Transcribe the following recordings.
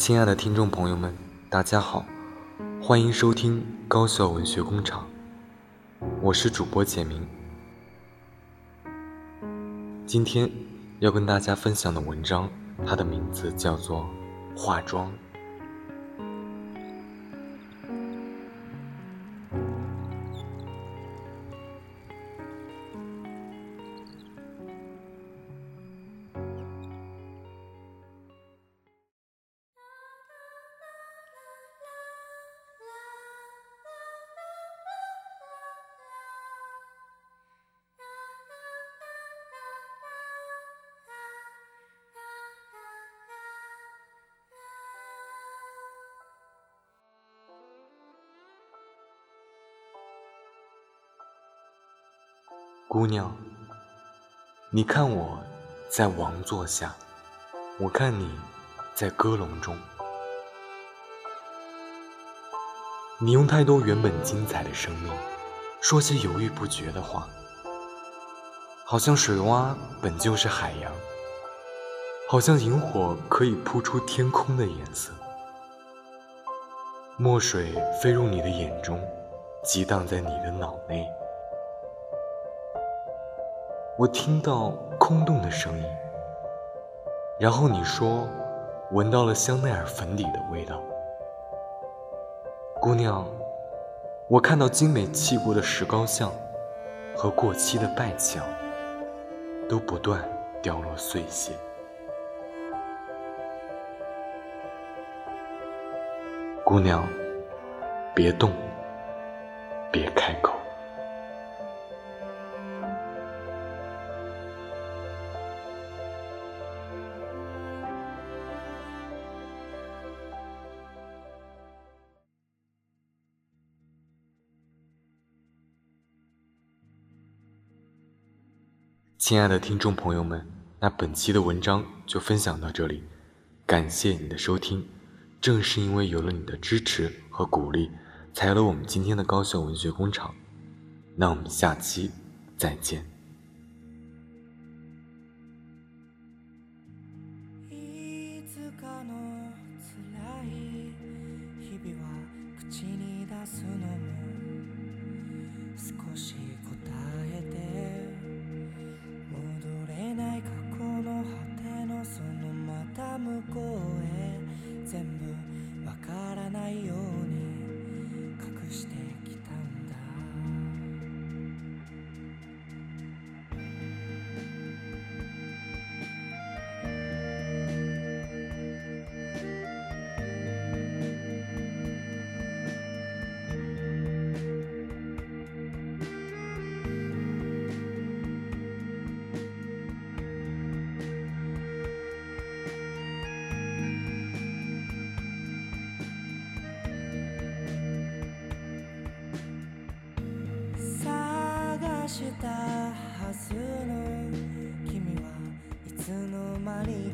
亲爱的听众朋友们，大家好，欢迎收听高校文学工厂，我是主播简明。今天要跟大家分享的文章，它的名字叫做《化妆》。姑娘，你看我在王座下，我看你在歌笼中。你用太多原本精彩的生命，说些犹豫不决的话，好像水洼本就是海洋，好像萤火可以铺出天空的颜色。墨水飞入你的眼中，激荡在你的脑内。我听到空洞的声音，然后你说闻到了香奈儿粉底的味道。姑娘，我看到精美砌过的石膏像和过期的拜墙都不断掉落碎屑。姑娘，别动，别开口。亲爱的听众朋友们，那本期的文章就分享到这里，感谢你的收听。正是因为有了你的支持和鼓励，才有了我们今天的高校文学工厂。那我们下期再见。したはずの君はいつの間に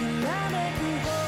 きらめく